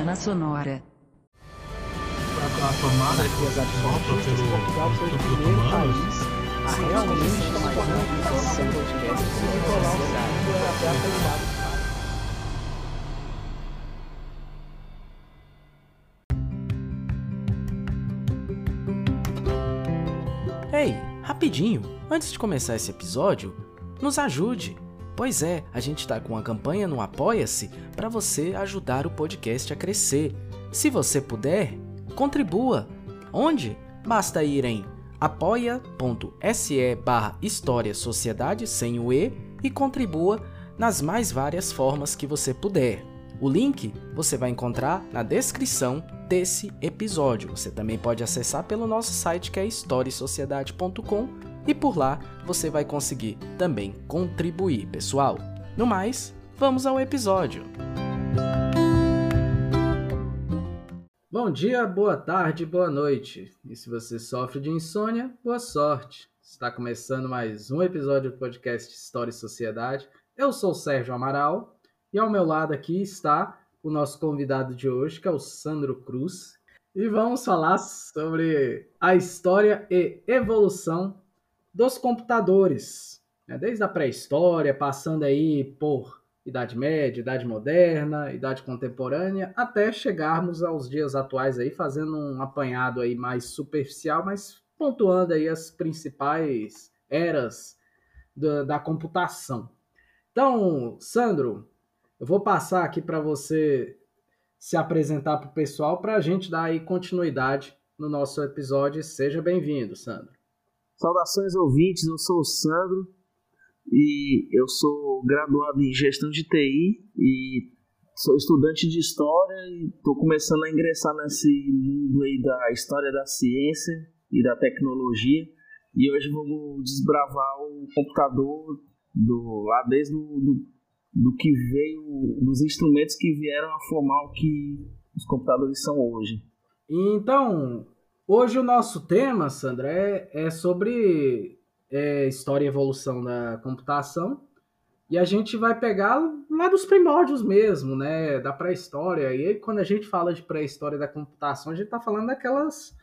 Semana Sonora. A, tomada que sopra pelo Portugal foi o pelo primeiro país a realmente tomar uma sem podcast e colar o site até a qualidade. Ei, rapidinho, antes de começar esse episódio, nos ajude. Pois é, a gente tá com uma campanha no Apoia-se para você ajudar o podcast a crescer. Se você puder, contribua. Onde? Basta ir em apoia.se barra História Sociedade sem o E e contribua nas mais várias formas que você puder. O link você vai encontrar na descrição desse episódio. Você também pode acessar pelo nosso site que é historiesociedade.com e por lá você vai conseguir também contribuir, pessoal. No mais, vamos ao episódio. Bom dia, boa tarde, boa noite. E se você sofre de insônia, boa sorte. Está começando mais um episódio do podcast História e Sociedade. Eu sou o Sérgio Amaral e ao meu lado aqui está o nosso convidado de hoje, que é o Sandro Cruz. E vamos falar sobre a história e evolução dos computadores. né? Desde a pré-história, passando aí por Idade Média, Idade Moderna, Idade Contemporânea, até chegarmos aos dias atuais aí, fazendo um apanhado aí mais superficial, mas pontuando aí as principais eras da, da computação. Então, Sandro, eu vou passar aqui para você se apresentar para o pessoal para a gente dar aí continuidade no nosso episódio. Seja bem-vindo, Sandro. Saudações ouvintes, eu sou o Sandro e eu sou graduado em gestão de TI e sou estudante de história e estou começando a ingressar nesse mundo aí da história da ciência e da tecnologia e hoje vamos desbravar o computador do lá desde o do, do que veio dos instrumentos que vieram a formar o que os computadores são hoje. Então, hoje o nosso tema, Sandra, é, é sobre é, história e evolução da computação. E a gente vai pegar lá dos primórdios mesmo, né? Da pré-história. E aí, quando a gente fala de pré-história da computação, a gente está falando daquelas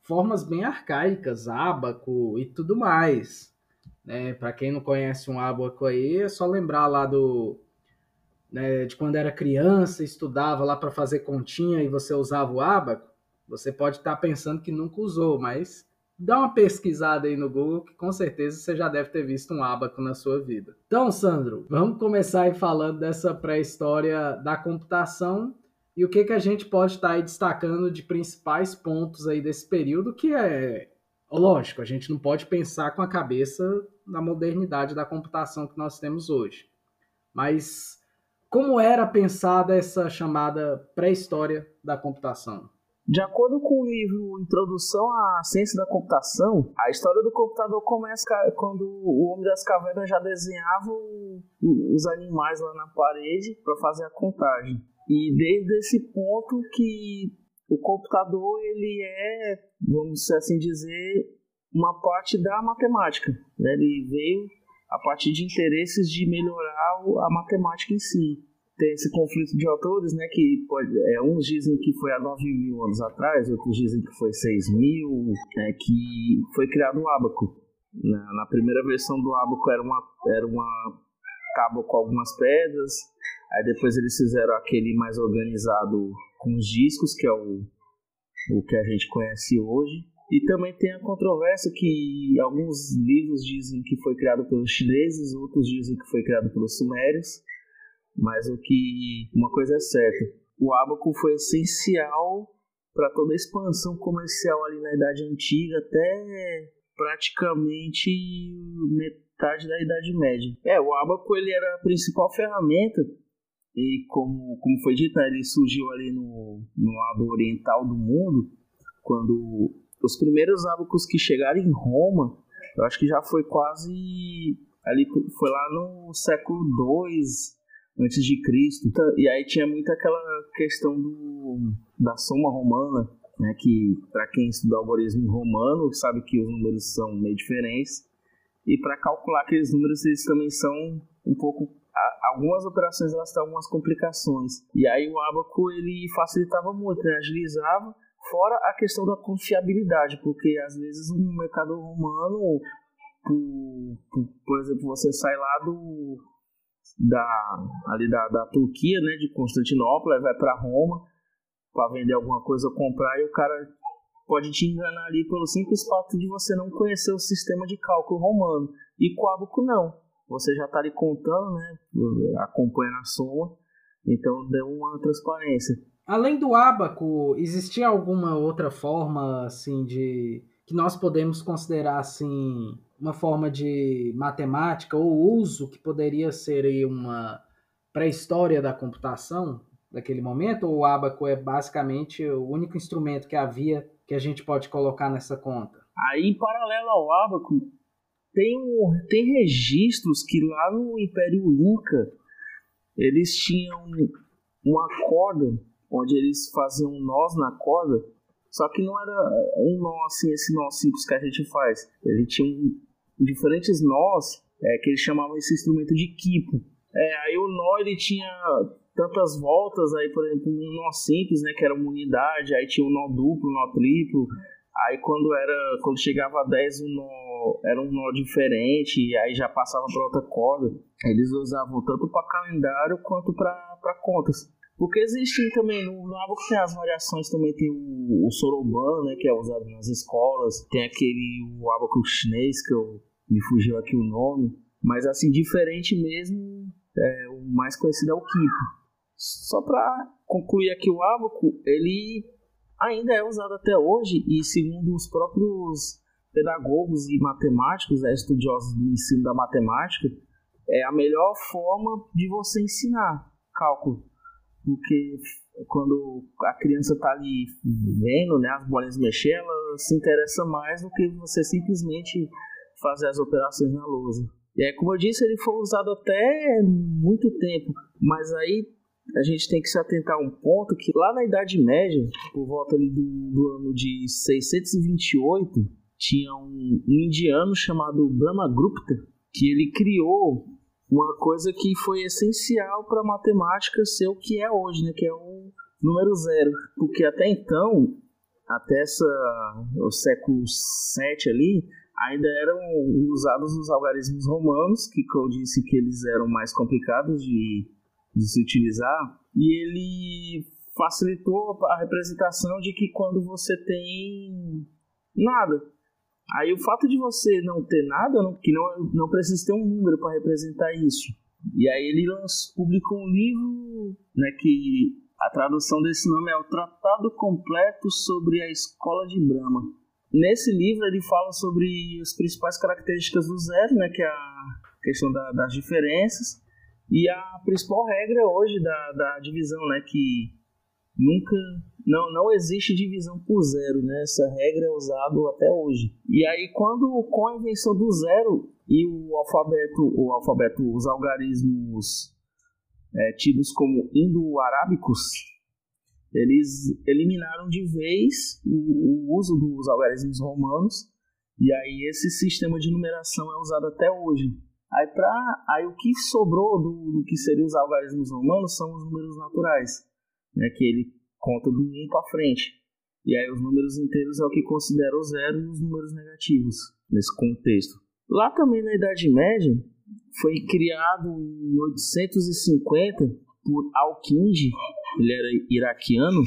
formas bem arcaicas, ábaco e tudo mais. Né? Para quem não conhece um ábaco aí, é só lembrar lá do né, de quando era criança, estudava lá para fazer continha e você usava o ábaco. Você pode estar pensando que nunca usou, mas dá uma pesquisada aí no Google que com certeza você já deve ter visto um ábaco na sua vida. Então, Sandro, vamos começar aí falando dessa pré-história da computação e o que, que a gente pode estar aí destacando de principais pontos aí desse período, que é, lógico, a gente não pode pensar com a cabeça na modernidade da computação que nós temos hoje. Mas como era pensada essa chamada pré-história da computação? De acordo com o livro Introdução à Ciência da Computação, a história do computador começa quando o homem das cavernas já desenhava os animais lá na parede para fazer a contagem. E desde esse ponto que o computador ele é, vamos assim dizer, uma parte da matemática. Né? Ele veio a partir de interesses de melhorar a matemática em si tem esse conflito de autores, né, que pode, é, uns dizem que foi há 9 mil anos atrás, outros dizem que foi 6 mil, é, que foi criado o ábaco. Na, na, primeira versão do ábaco era uma, era uma tábua com algumas pedras, aí depois eles fizeram aquele mais organizado com os discos, que é o, o que a gente conhece hoje. E também tem a controvérsia que alguns livros dizem que foi criado pelos chineses, outros dizem que foi criado pelos sumérios. Mas o que uma coisa é certa, o ábaco foi essencial para toda a expansão comercial ali na Idade Antiga até praticamente metade da Idade Média. É, o ábaco ele era a principal ferramenta e como, como foi dito, né, ele surgiu ali no, no lado oriental do mundo, quando os primeiros ábacos que chegaram em Roma, eu acho que já foi quase ali foi lá no século II antes de Cristo. E aí tinha muito aquela questão do, da soma romana, né, que para quem estuda algoritmo romano sabe que os números são meio diferentes. E para calcular aqueles números eles também são um pouco algumas operações elas têm algumas complicações. E aí o Abaco ele facilitava muito, né? agilizava, fora a questão da confiabilidade, porque às vezes um mercado romano, por, por, por exemplo, você sai lá do da ali da, da Turquia, né, de Constantinopla, vai para Roma para vender alguma coisa ou comprar e o cara pode te enganar ali pelo simples fato de você não conhecer o sistema de cálculo romano. E com o Abaco não. Você já está ali contando, né? Acompanha a soma. Então deu uma transparência. Além do Abaco, existia alguma outra forma assim de que nós podemos considerar assim uma forma de matemática ou uso que poderia ser uma pré-história da computação daquele momento ou o Abaco é basicamente o único instrumento que havia que a gente pode colocar nessa conta? Aí, em paralelo ao Abaco, tem, tem registros que lá no Império Inca eles tinham uma corda onde eles faziam nós na corda, só que não era um nó assim, esse nó simples que a gente faz. Ele tinha diferentes nós é, que eles chamavam esse instrumento de quipo. É, aí o nó ele tinha tantas voltas, aí, por exemplo, um nó simples, né, que era uma unidade, aí tinha um nó duplo, um nó triplo, aí quando era quando chegava a 10 um nó, era um nó diferente, e aí já passava para outra corda. Eles usavam tanto para calendário quanto para contas. Porque existe também, no, no Abaco tem as variações, também tem o, o Soroban, né, que é usado nas escolas, tem aquele o Abaco chinês, que eu, me fugiu aqui o nome, mas assim, diferente mesmo, é, o mais conhecido é o Kipo. Só para concluir aqui o Abaco, ele ainda é usado até hoje e segundo os próprios pedagogos e matemáticos, né, estudiosos do ensino da matemática, é a melhor forma de você ensinar cálculo. Porque quando a criança está ali vendo né, as bolinhas mexer, ela se interessa mais do que você simplesmente fazer as operações na lousa. E aí, como eu disse, ele foi usado até muito tempo, mas aí a gente tem que se atentar a um ponto que lá na Idade Média, por volta do, do ano de 628, tinha um, um indiano chamado Brahmagupta que ele criou uma coisa que foi essencial para a matemática ser o que é hoje, né? Que é o número zero, porque até então, até essa, o século 7 ali, ainda eram usados os algarismos romanos, que eu disse que eles eram mais complicados de de se utilizar e ele facilitou a representação de que quando você tem nada, aí o fato de você não ter nada, não, que não, não precisa ter um número para representar isso. E aí ele publicou um livro, né, que a tradução desse nome é o Tratado Completo sobre a Escola de Brahma. Nesse livro ele fala sobre as principais características do zero, né, que é a questão da, das diferenças, e a principal regra hoje da, da divisão, né, que nunca não, não existe divisão por zero, né? Essa regra é usada até hoje. E aí quando com a invenção do zero e o alfabeto, o alfabeto, os algarismos é, tidos como indo-arábicos, eles eliminaram de vez o, o uso dos algarismos romanos e aí esse sistema de numeração é usado até hoje. Aí, pra, aí o que sobrou do, do que seriam os algarismos romanos são os números naturais, né, que ele conta do 1 para frente. E aí os números inteiros é o que considera o zero e os números negativos nesse contexto. Lá também na Idade Média foi criado em 850 por Al-Kindi, ele era iraquiano,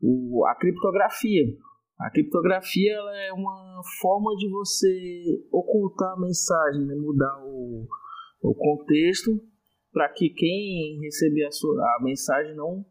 o, a criptografia. A criptografia ela é uma forma de você ocultar a mensagem, né? mudar o, o contexto para que quem receber a, sua, a mensagem não,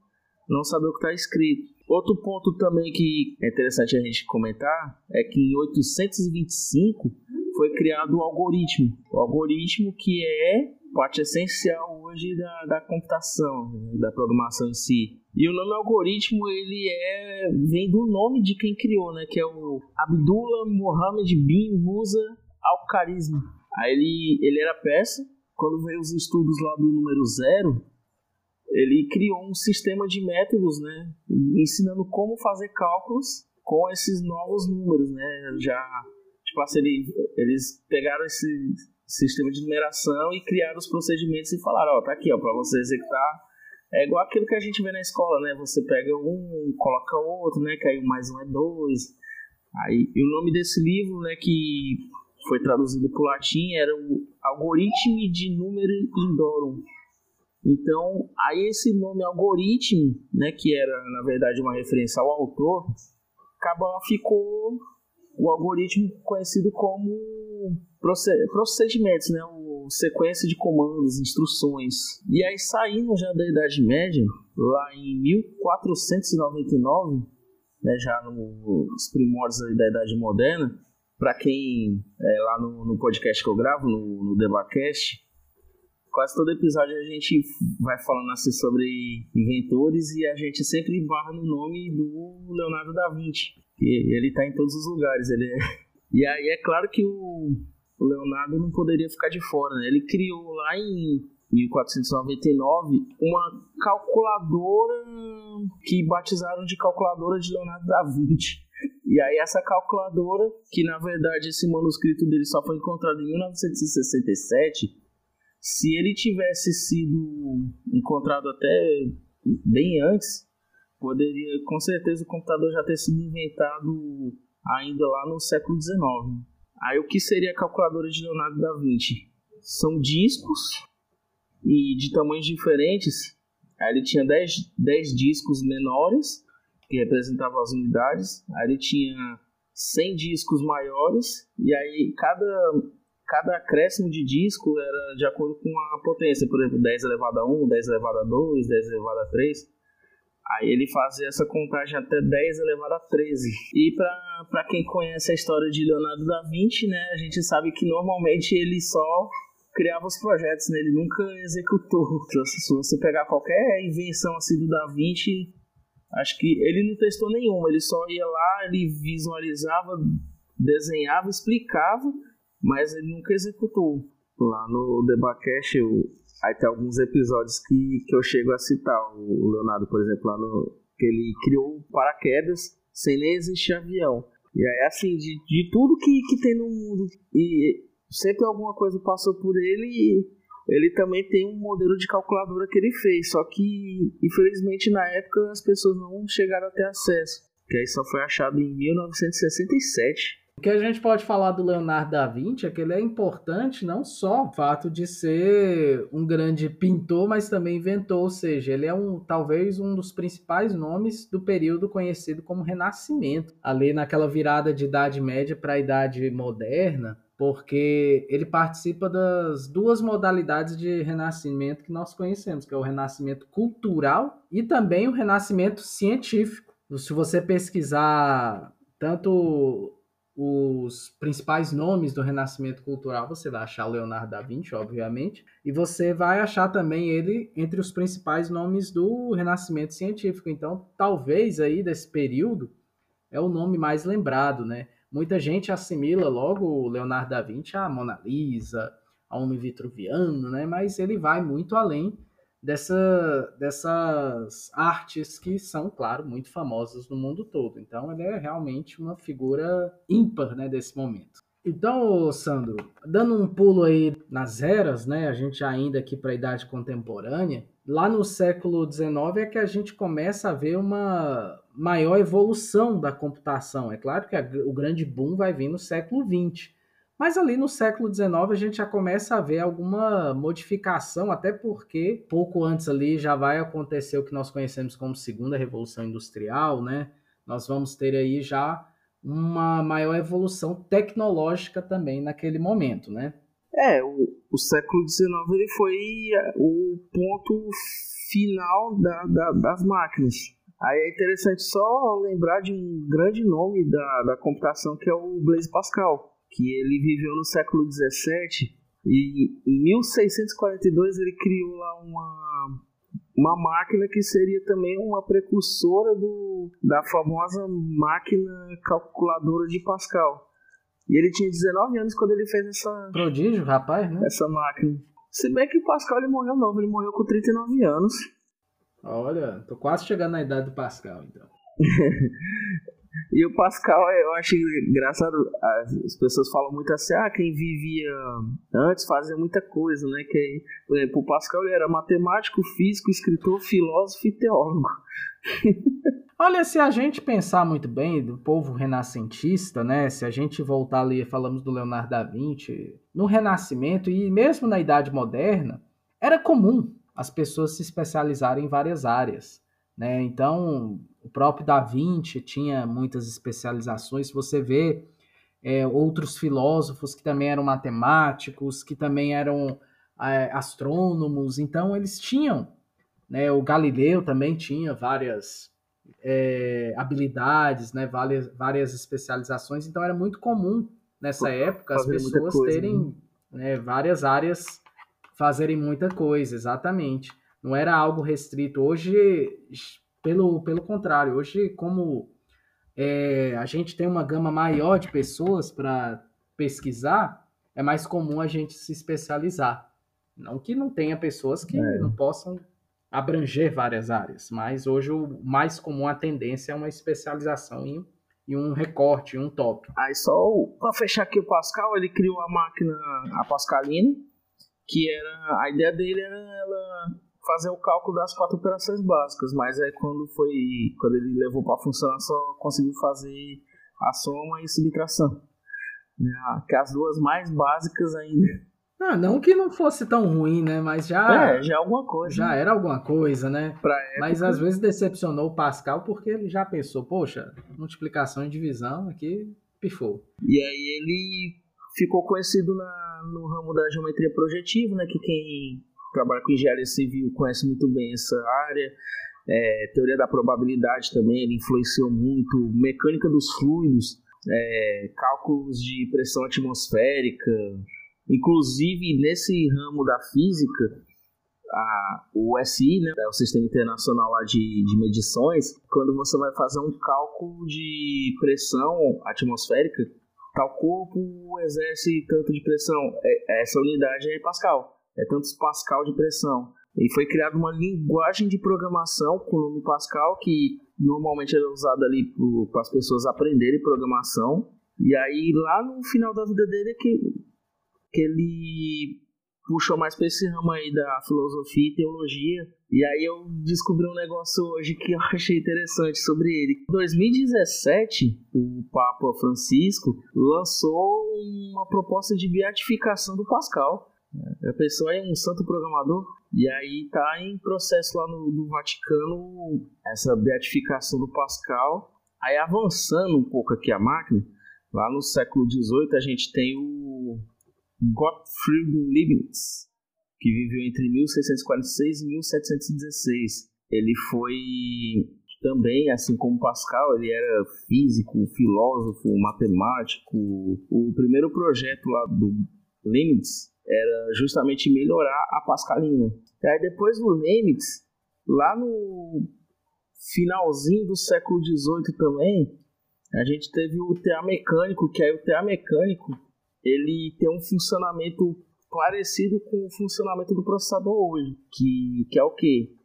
não saber o que está escrito. Outro ponto também que é interessante a gente comentar é que em 825 foi criado o algoritmo. O algoritmo que é parte essencial hoje da, da computação, da programação em si. E o nome algoritmo, ele é vem do nome de quem criou, né? Que é o Abdullah Mohammed bin Musa Al-Kharizmi. Aí ele, ele era peça, quando veio os estudos lá do número zero, ele criou um sistema de métodos, né? Ensinando como fazer cálculos com esses novos números, né? Já, tipo assim, ele, eles pegaram esse, sistema de numeração e criaram os procedimentos e falaram, ó, tá aqui, ó, para você executar. É igual aquilo que a gente vê na escola, né? Você pega um, coloca outro, né? Que aí mais um é dois. Aí, e o nome desse livro, né, que foi traduzido para o latim, era o Algoritmo de Número Indorum. Então, aí esse nome algoritmo, né, que era na verdade uma referência ao autor, acaba ficou o algoritmo conhecido como procedimentos, né, o sequência de comandos, instruções. E aí saindo já da Idade Média, lá em 1499, né, já nos primórdios da Idade Moderna, para quem é lá no, no, podcast que eu gravo, no, no Debacast, quase todo episódio a gente vai falando assim sobre inventores e a gente sempre barra no nome do Leonardo da Vinci. Ele está em todos os lugares. Ele é... E aí é claro que o, Leonardo não poderia ficar de fora. Né? Ele criou lá em 1499 uma calculadora que batizaram de calculadora de Leonardo da Vinci. E aí essa calculadora, que na verdade esse manuscrito dele só foi encontrado em 1967, se ele tivesse sido encontrado até bem antes, poderia com certeza o computador já ter sido inventado ainda lá no século XIX. Aí o que seria a calculadora de Leonardo da Vinci? São discos e de tamanhos diferentes. Aí ele tinha 10, 10 discos menores que representava as unidades. Aí ele tinha 100 discos maiores e aí cada cada acréscimo de disco era de acordo com a potência, por exemplo, 10 elevado a 1, 10 elevado a 2, 10 elevado a 3. Aí ele fazia essa contagem até 10 elevado a 13. E para quem conhece a história de Leonardo da Vinci, né, a gente sabe que normalmente ele só criava os projetos, né, ele nunca executou. Se você pegar qualquer invenção assim do Da Vinci, Acho que ele não testou nenhuma, ele só ia lá, ele visualizava, desenhava, explicava, mas ele nunca executou. Lá no Debacast, aí tem alguns episódios que, que eu chego a citar. O Leonardo, por exemplo, lá no. que ele criou paraquedas sem nem existir avião. E aí, assim, de, de tudo que, que tem no mundo, e sempre alguma coisa passou por ele e ele também tem um modelo de calculadora que ele fez, só que infelizmente na época as pessoas não chegaram a ter acesso, que aí só foi achado em 1967. O que a gente pode falar do Leonardo da Vinci é que ele é importante não só o fato de ser um grande pintor, mas também inventor, ou seja, ele é um talvez um dos principais nomes do período conhecido como Renascimento, ali naquela virada de Idade Média para a Idade Moderna porque ele participa das duas modalidades de renascimento que nós conhecemos, que é o renascimento cultural e também o renascimento científico. Se você pesquisar tanto os principais nomes do renascimento cultural, você vai achar Leonardo da Vinci, obviamente, e você vai achar também ele entre os principais nomes do renascimento científico. Então, talvez aí desse período é o nome mais lembrado, né? Muita gente assimila logo o Leonardo da Vinci à Mona Lisa, ao homem vitruviano, né? Mas ele vai muito além dessa, dessas artes que são, claro, muito famosas no mundo todo. Então, ele é realmente uma figura ímpar, né, desse momento. Então, Sandro, dando um pulo aí nas eras, né, a gente ainda aqui para a idade contemporânea, lá no século XIX é que a gente começa a ver uma maior evolução da computação. É claro que a, o grande boom vai vir no século XX, mas ali no século XIX a gente já começa a ver alguma modificação, até porque pouco antes ali já vai acontecer o que nós conhecemos como segunda revolução industrial, né? Nós vamos ter aí já uma maior evolução tecnológica também naquele momento, né? É, o, o século XIX ele foi é, o ponto final da, da, das máquinas. Aí é interessante só lembrar de um grande nome da, da computação que é o Blaise Pascal, que ele viveu no século XVII e em 1642 ele criou lá uma, uma máquina que seria também uma precursora do, da famosa máquina calculadora de Pascal. E ele tinha 19 anos quando ele fez essa. Prodígio, rapaz, né? Essa máquina. Se bem que o Pascal ele morreu novo, ele morreu com 39 anos. Olha, tô quase chegando na idade do Pascal, então. E o Pascal, eu acho engraçado, as pessoas falam muito assim, ah, quem vivia antes fazia muita coisa, né? Que, por exemplo, o Pascal era matemático, físico, escritor, filósofo e teólogo. Olha, se a gente pensar muito bem do povo renascentista, né? Se a gente voltar ali, falamos do Leonardo da Vinci, no Renascimento e mesmo na Idade Moderna, era comum as pessoas se especializarem em várias áreas, né? Então, o próprio Da Vinci tinha muitas especializações. Você vê é, outros filósofos que também eram matemáticos, que também eram é, astrônomos. Então, eles tinham, né? O Galileu também tinha várias é, habilidades, né? Várias, várias especializações. Então, era muito comum nessa época as pessoas coisa, terem né? Né, várias áreas fazerem muita coisa, exatamente. Não era algo restrito. Hoje pelo, pelo contrário, hoje, como é, a gente tem uma gama maior de pessoas para pesquisar, é mais comum a gente se especializar. Não que não tenha pessoas que é. não possam abranger várias áreas, mas hoje o mais comum, a tendência é uma especialização em, em um recorte, em um top. Aí só para fechar aqui o Pascal, ele criou a máquina, a Pascalina, que era a ideia dele era ela fazer o cálculo das quatro operações básicas, mas aí quando foi quando ele levou para funcionar só conseguiu fazer a soma e subtração, né? que as duas mais básicas ainda. Ah, não que não fosse tão ruim, né? Mas já é, já é alguma coisa. Já né? era alguma coisa, né? Mas às vezes decepcionou o Pascal porque ele já pensou, poxa, multiplicação e divisão aqui pifou. E aí ele ficou conhecido na, no ramo da geometria projetiva, né? Que quem trabalha com engenharia civil conhece muito bem essa área. É, teoria da probabilidade também, ele influenciou muito. Mecânica dos fluidos, é, cálculos de pressão atmosférica. Inclusive, nesse ramo da física, a, o SI, né, é o Sistema Internacional lá de, de Medições, quando você vai fazer um cálculo de pressão atmosférica, tal corpo exerce tanto de pressão. É, essa unidade é Pascal é tantos Pascal de pressão. E foi criada uma linguagem de programação com o nome Pascal, que normalmente era usada ali para as pessoas aprenderem programação. E aí, lá no final da vida dele, é que, que ele puxou mais para esse ramo aí da filosofia e teologia. E aí eu descobri um negócio hoje que eu achei interessante sobre ele. Em 2017, o Papa Francisco lançou uma proposta de beatificação do Pascal. A pessoa é um santo programador e aí tá em processo lá no, no Vaticano essa beatificação do Pascal. Aí avançando um pouco aqui a máquina, lá no século XVIII a gente tem o Gottfried Leibniz, que viveu entre 1646 e 1716. Ele foi também, assim como Pascal, ele era físico, filósofo, matemático. O primeiro projeto lá do Leibniz era justamente melhorar a Pascalina. E aí depois do Leibniz, lá no finalzinho do século XVIII também, a gente teve o TA mecânico, que aí o TA mecânico ele tem um funcionamento parecido com o funcionamento do processador hoje, que, que é o que?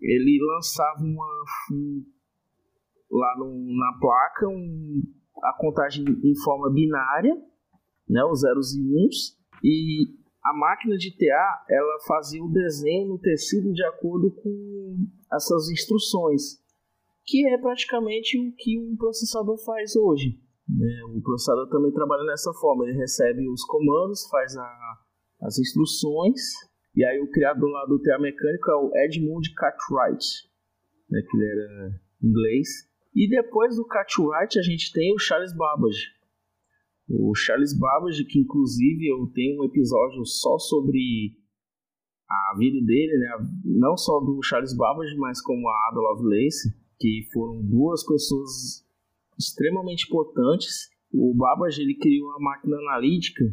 Ele lançava uma um, lá no, na placa um, a contagem em forma binária, né, os zeros e uns, e a máquina de TA ela fazia o desenho no tecido de acordo com essas instruções, que é praticamente o que um processador faz hoje. Né? O processador também trabalha dessa forma, ele recebe os comandos, faz a, as instruções, e aí o criador lá do TA mecânico é o Edmund Cartwright, né? que ele era inglês. E depois do Cartwright a gente tem o Charles Babbage, o Charles Babbage, que inclusive eu tenho um episódio só sobre a vida dele, né? não só do Charles Babbage, mas como a Ada Lovelace, que foram duas pessoas extremamente importantes. O Babbage ele criou a máquina analítica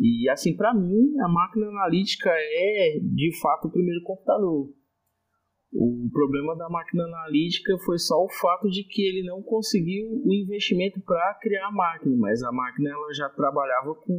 e assim para mim a máquina analítica é de fato o primeiro computador. O problema da máquina analítica foi só o fato de que ele não conseguiu o investimento para criar a máquina, mas a máquina ela já trabalhava com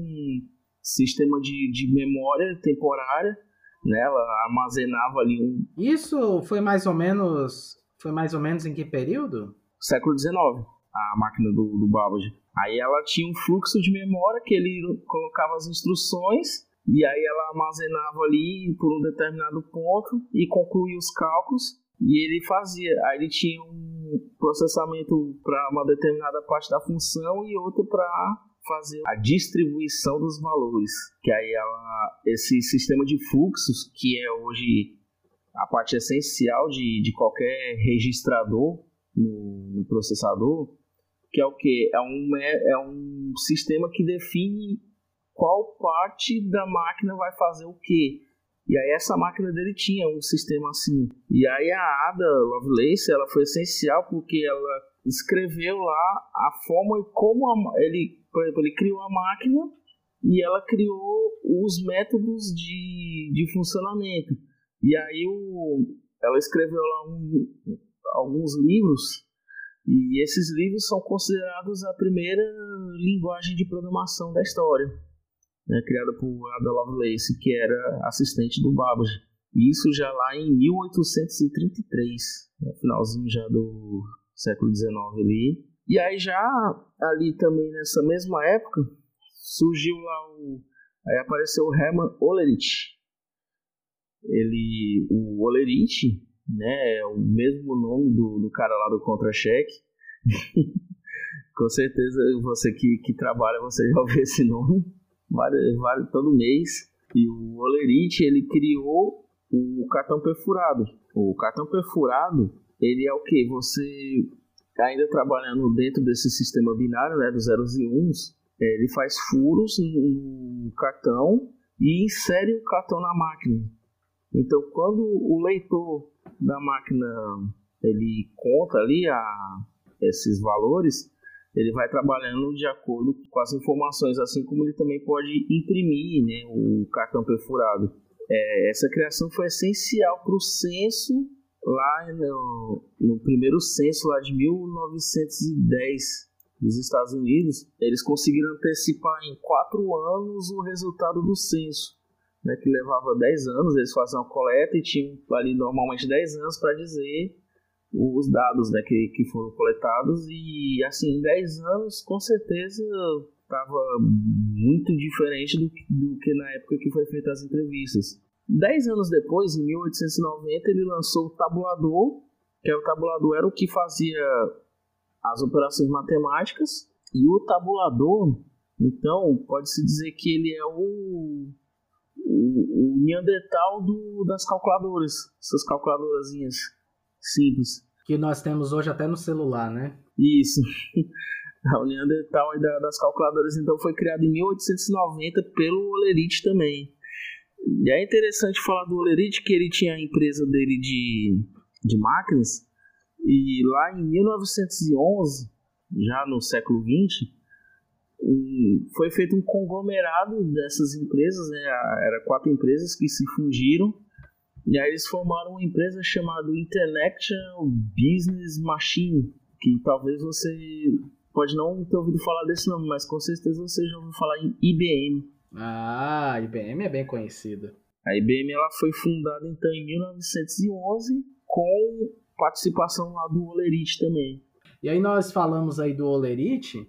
sistema de, de memória temporária, né? ela armazenava ali um. Isso foi mais ou menos. Foi mais ou menos em que período? Século XIX. a máquina do, do Babbage. Aí ela tinha um fluxo de memória que ele colocava as instruções e aí ela armazenava ali por um determinado ponto e concluía os cálculos e ele fazia. Aí ele tinha um processamento para uma determinada parte da função e outro para fazer a distribuição dos valores. Que aí ela, esse sistema de fluxos, que é hoje a parte essencial de, de qualquer registrador no, no processador, que é o que? É um, é, é um sistema que define qual parte da máquina vai fazer o que. E aí essa máquina dele tinha um sistema assim. E aí a Ada Lovelace, ela foi essencial porque ela escreveu lá a forma como a, ele, por exemplo, ele criou a máquina e ela criou os métodos de, de funcionamento. E aí o, ela escreveu lá um, alguns livros e esses livros são considerados a primeira linguagem de programação da história, né, criada por Ada Lovelace, que era assistente do Babbage. Isso já lá em 1833, no finalzinho já do século XIX ali. E aí já ali também nessa mesma época surgiu lá o aí apareceu o Hermann Olerich. Ele o Olerich né? É o mesmo nome do, do cara lá do contra-cheque. Com certeza você que, que trabalha, você já ouviu esse nome. Todo mês. E o Olerite, ele criou o cartão perfurado. O cartão perfurado, ele é o que? Você ainda trabalhando dentro desse sistema binário, né, dos zeros e uns, ele faz furos no cartão e insere o cartão na máquina. Então, quando o leitor da máquina ele conta ali a, esses valores, ele vai trabalhando de acordo com as informações, assim como ele também pode imprimir né, o cartão perfurado. É, essa criação foi essencial para o censo lá no, no, primeiro censo lá de 1910 dos Estados Unidos. Eles conseguiram antecipar em quatro anos o resultado do censo né, que levava 10 anos, eles faziam a coleta e tinham ali normalmente 10 anos para dizer os dados né, que, que foram coletados. E assim, em 10 anos com certeza estava muito diferente do, do que na época que foi feita as entrevistas. 10 anos depois, em 1890, ele lançou o tabulador, que é o tabulador era o que fazia as operações matemáticas, e o tabulador, então, pode-se dizer que ele é o o, o Neandertal do, das calculadoras, essas calculadorazinhas simples. Que nós temos hoje até no celular, né? Isso. o Neandertal das calculadoras então foi criado em 1890 pelo Olerite também. E é interessante falar do Olerite que ele tinha a empresa dele de, de máquinas e lá em 1911, já no século 20, foi feito um conglomerado dessas empresas, né? Era quatro empresas que se fundiram e aí eles formaram uma empresa chamada International Business Machine, que talvez você pode não ter ouvido falar desse nome, mas com certeza você já ouviu falar em IBM. Ah, a IBM é bem conhecida. A IBM ela foi fundada então em 1911 com participação lá do Olerite também. E aí nós falamos aí do Olerite,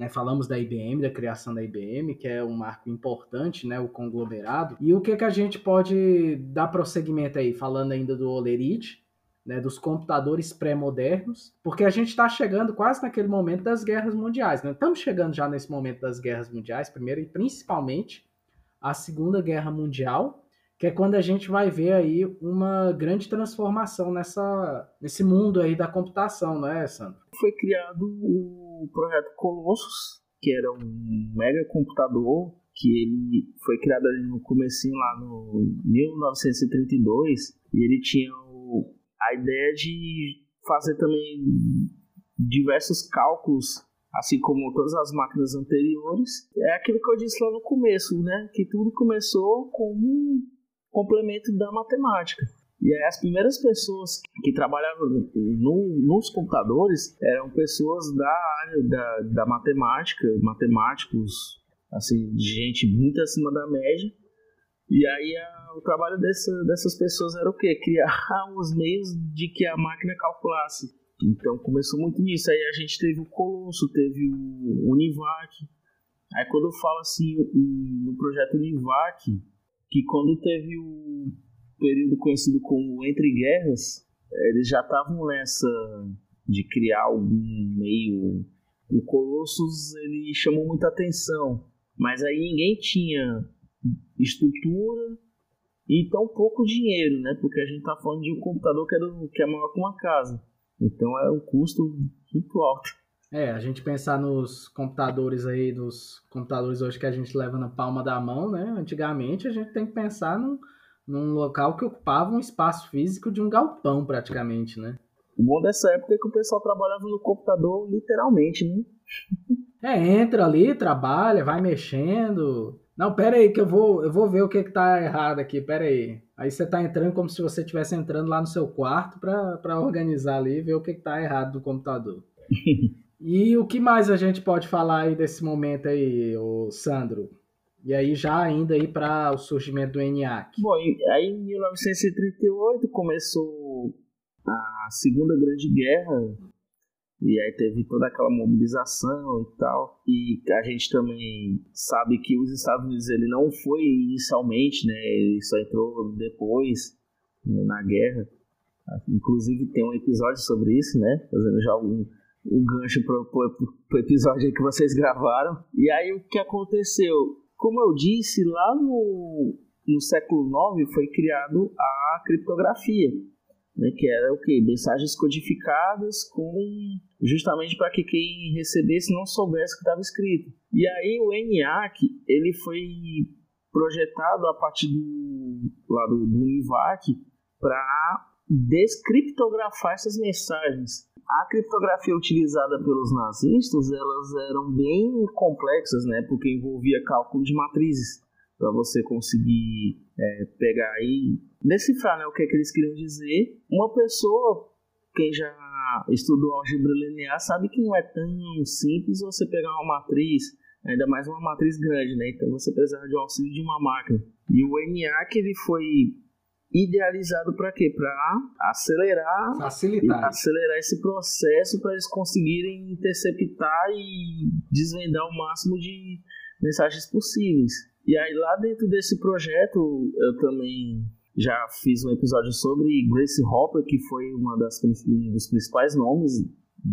né, falamos da IBM, da criação da IBM, que é um marco importante, né, o conglomerado. E o que, que a gente pode dar prosseguimento aí, falando ainda do Olerite, né, dos computadores pré-modernos, porque a gente está chegando quase naquele momento das guerras mundiais. Né? Estamos chegando já nesse momento das guerras mundiais, primeiro e principalmente a Segunda Guerra Mundial, que é quando a gente vai ver aí uma grande transformação nessa, nesse mundo aí da computação, não é, Sandro? Foi criado o projeto Colossus, que era um mega computador que ele foi criado ali no comecinho lá no 1932 e ele tinha o, a ideia de fazer também diversos cálculos assim como todas as máquinas anteriores é aquilo que eu disse lá no começo né que tudo começou com complemento da matemática. E aí, as primeiras pessoas que trabalhavam no, nos computadores eram pessoas da área da, da matemática, matemáticos, assim, gente muito acima da média. E aí a, o trabalho dessa, dessas pessoas era o quê? Criar os meios de que a máquina calculasse Então começou muito nisso. Aí a gente teve o Colosso, teve o Univac. Aí quando eu falo assim no projeto Univac, que quando teve o período conhecido como Entre Guerras, eles já estavam nessa de criar algum meio. O Colossus ele chamou muita atenção, mas aí ninguém tinha estrutura e tão pouco dinheiro, né? Porque a gente tá falando de um computador que é, do, que é maior que uma casa. Então é um custo muito alto. É, a gente pensar nos computadores aí, dos computadores hoje que a gente leva na palma da mão, né? Antigamente a gente tem que pensar num, num local que ocupava um espaço físico de um galpão, praticamente, né? O bom dessa época é que o pessoal trabalhava no computador literalmente, né? É, entra ali, trabalha, vai mexendo. Não, pera aí que eu vou, eu vou ver o que que tá errado aqui, pera aí. Aí você tá entrando como se você estivesse entrando lá no seu quarto para organizar ali e ver o que que tá errado no computador. e o que mais a gente pode falar aí desse momento aí, o Sandro? E aí já ainda aí para o surgimento do ENIAC. Bom, aí em 1938 começou a Segunda Grande Guerra e aí teve toda aquela mobilização e tal. E a gente também sabe que os Estados Unidos ele não foi inicialmente, né? Ele só entrou depois né, na guerra. Inclusive tem um episódio sobre isso, né? Fazendo já um, um gancho para o episódio que vocês gravaram. E aí o que aconteceu? Como eu disse, lá no, no século IX foi criado a criptografia né, que era o que mensagens codificadas com justamente para que quem recebesse não soubesse o que estava escrito. E aí o ENIAC ele foi projetado a partir do lá do, do para descriptografar essas mensagens. A criptografia utilizada pelos nazistas elas eram bem complexas, né, porque envolvia cálculo de matrizes para você conseguir é, pegar aí decifrar né, o que, é que eles queriam dizer. Uma pessoa, quem já estudou álgebra linear, sabe que não é tão simples você pegar uma matriz, ainda mais uma matriz grande, né? Então você precisa de auxílio de uma máquina. E o ENIAC ele foi idealizado para quê? Para acelerar, facilitar, acelerar esse processo para eles conseguirem interceptar e desvendar o máximo de mensagens possíveis. E aí lá dentro desse projeto eu também já fiz um episódio sobre Grace Hopper, que foi uma das, um dos principais nomes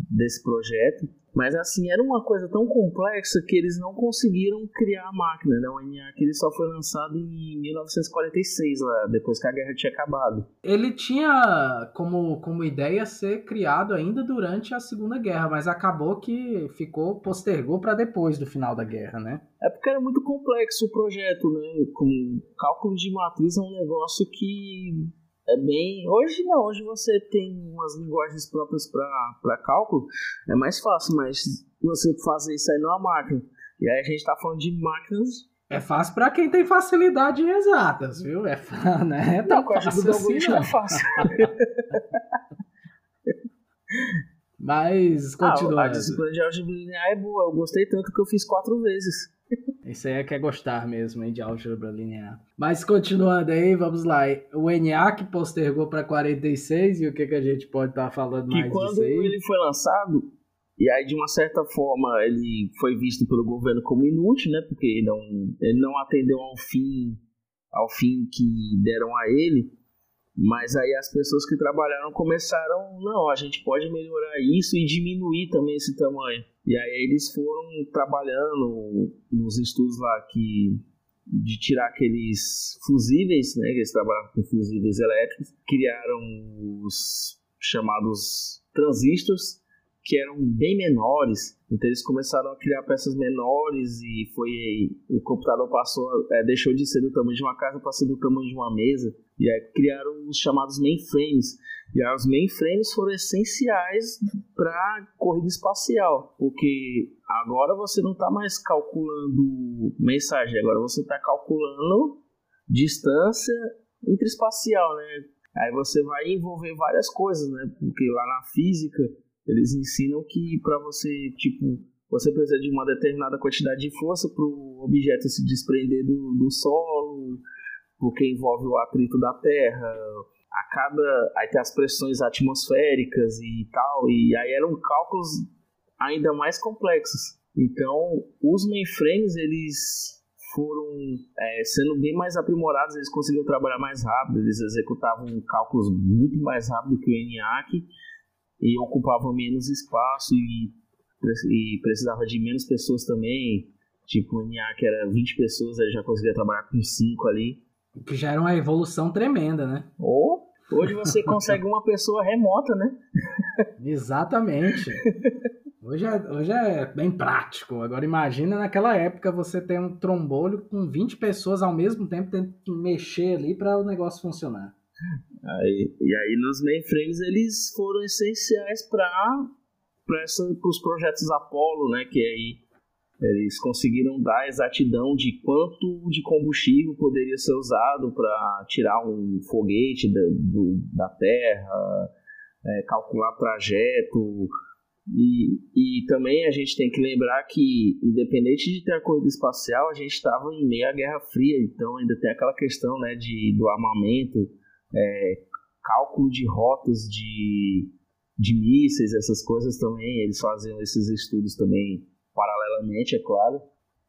desse projeto. Mas assim, era uma coisa tão complexa que eles não conseguiram criar a máquina, né? O ENIAC ele só foi lançado em 1946, lá, depois que a guerra tinha acabado. Ele tinha como, como ideia ser criado ainda durante a Segunda Guerra, mas acabou que ficou, postergou para depois do final da guerra, né? É porque era muito complexo o projeto, né? Com cálculo de matriz é um negócio que é bem. Hoje não, hoje você tem umas linguagens próprias para cálculo, é mais fácil, mas você fazer isso aí numa máquina. E aí a gente está falando de máquinas. É fácil para quem tem facilidade em exatas, viu? É, né? é tão não, fácil assim, não. é fácil. Mas, continuando. Ah, a disciplina de álgebra linear é boa. Eu gostei tanto que eu fiz quatro vezes. Isso aí é que é gostar mesmo, hein, de álgebra linear. Mas continuando aí, vamos lá. O ENIAC postergou para 46 e o que, que a gente pode estar tá falando que mais quando ele foi lançado, e aí de uma certa forma ele foi visto pelo governo como inútil, né? Porque ele não, ele não atendeu ao fim, ao fim que deram a ele. Mas aí as pessoas que trabalharam começaram, não, a gente pode melhorar isso e diminuir também esse tamanho. E aí eles foram trabalhando nos estudos lá que de tirar aqueles fusíveis, né, que eles trabalhavam com fusíveis elétricos, criaram os chamados transistores que eram bem menores, então eles começaram a criar peças menores e foi o computador passou, é, deixou de ser do tamanho de uma casa para ser do tamanho de uma mesa e aí criaram os chamados mainframes. E aí os mainframes foram essenciais para corrida espacial, porque agora você não está mais calculando mensagem, agora você está calculando distância interespacial, né? Aí você vai envolver várias coisas, né? Porque lá na física eles ensinam que para você, tipo, você precisa de uma determinada quantidade de força para o objeto se desprender do, do solo, porque envolve o atrito da Terra, a cada. Aí tem as pressões atmosféricas e tal, e aí eram cálculos ainda mais complexos. Então, os mainframes, eles foram é, sendo bem mais aprimorados, eles conseguiam trabalhar mais rápido, eles executavam cálculos muito mais rápido que o ENIAC e ocupavam menos espaço e, e precisava de menos pessoas também. Tipo, o ENIAC era 20 pessoas, ele já conseguia trabalhar com 5 ali. Que já era uma evolução tremenda, né? Ou hoje você consegue uma pessoa remota, né? Exatamente. Hoje é, hoje é bem prático. Agora imagina naquela época você ter um trombolho com 20 pessoas ao mesmo tempo tendo que mexer ali para o negócio funcionar. Aí, e aí nos mainframes eles foram essenciais para os projetos Apollo, né? Que aí eles conseguiram dar a exatidão de quanto de combustível poderia ser usado para tirar um foguete da, do, da Terra, é, calcular trajeto, e, e também a gente tem que lembrar que, independente de ter a corrida espacial, a gente estava em meio à Guerra Fria, então ainda tem aquela questão né, de, do armamento, é, cálculo de rotas de, de mísseis, essas coisas também, eles faziam esses estudos também paralelamente, é claro,